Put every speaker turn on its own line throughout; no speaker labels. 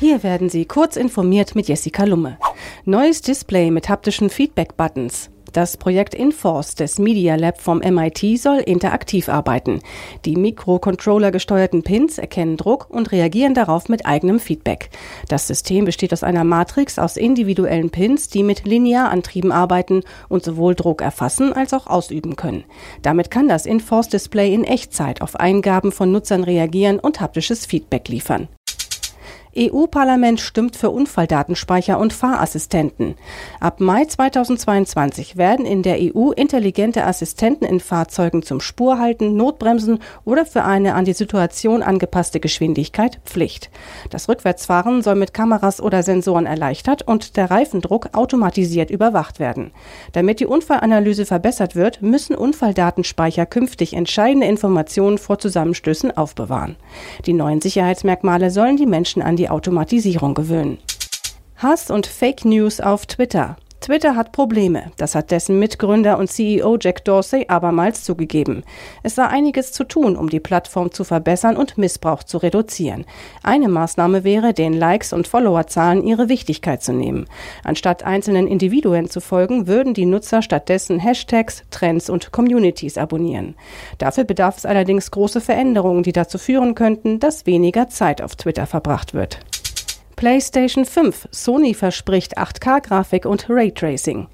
Hier werden Sie kurz informiert mit Jessica Lumme. Neues Display mit haptischen Feedback-Buttons. Das Projekt Inforce des Media Lab vom MIT soll interaktiv arbeiten. Die Mikrocontroller-gesteuerten Pins erkennen Druck und reagieren darauf mit eigenem Feedback. Das System besteht aus einer Matrix aus individuellen Pins, die mit Linearantrieben arbeiten und sowohl Druck erfassen als auch ausüben können. Damit kann das Inforce-Display in Echtzeit auf Eingaben von Nutzern reagieren und haptisches Feedback liefern. EU-Parlament stimmt für Unfalldatenspeicher und Fahrassistenten. Ab Mai 2022 werden in der EU intelligente Assistenten in Fahrzeugen zum Spurhalten, Notbremsen oder für eine an die Situation angepasste Geschwindigkeit Pflicht. Das Rückwärtsfahren soll mit Kameras oder Sensoren erleichtert und der Reifendruck automatisiert überwacht werden. Damit die Unfallanalyse verbessert wird, müssen Unfalldatenspeicher künftig entscheidende Informationen vor Zusammenstößen aufbewahren. Die neuen Sicherheitsmerkmale sollen die Menschen an die Automatisierung gewöhnen. Hass und Fake News auf Twitter. Twitter hat Probleme. Das hat dessen Mitgründer und CEO Jack Dorsey abermals zugegeben. Es sei einiges zu tun, um die Plattform zu verbessern und Missbrauch zu reduzieren. Eine Maßnahme wäre, den Likes und Followerzahlen ihre Wichtigkeit zu nehmen. Anstatt einzelnen Individuen zu folgen, würden die Nutzer stattdessen Hashtags, Trends und Communities abonnieren. Dafür bedarf es allerdings große Veränderungen, die dazu führen könnten, dass weniger Zeit auf Twitter verbracht wird. PlayStation 5. Sony verspricht 8K-Grafik und Raytracing.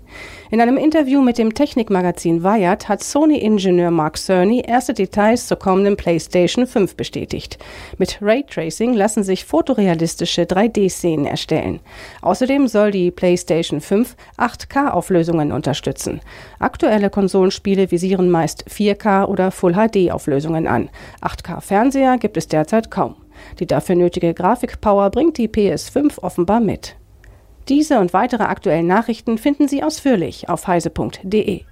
In einem Interview mit dem Technikmagazin Wired hat Sony-Ingenieur Mark Cerny erste Details zur kommenden PlayStation 5 bestätigt. Mit Raytracing lassen sich fotorealistische 3D-Szenen erstellen. Außerdem soll die PlayStation 5 8K-Auflösungen unterstützen. Aktuelle Konsolenspiele visieren meist 4K oder Full HD-Auflösungen an. 8K-Fernseher gibt es derzeit kaum. Die dafür nötige Grafikpower bringt die PS5 offenbar mit. Diese und weitere aktuellen Nachrichten finden Sie ausführlich auf heise.de.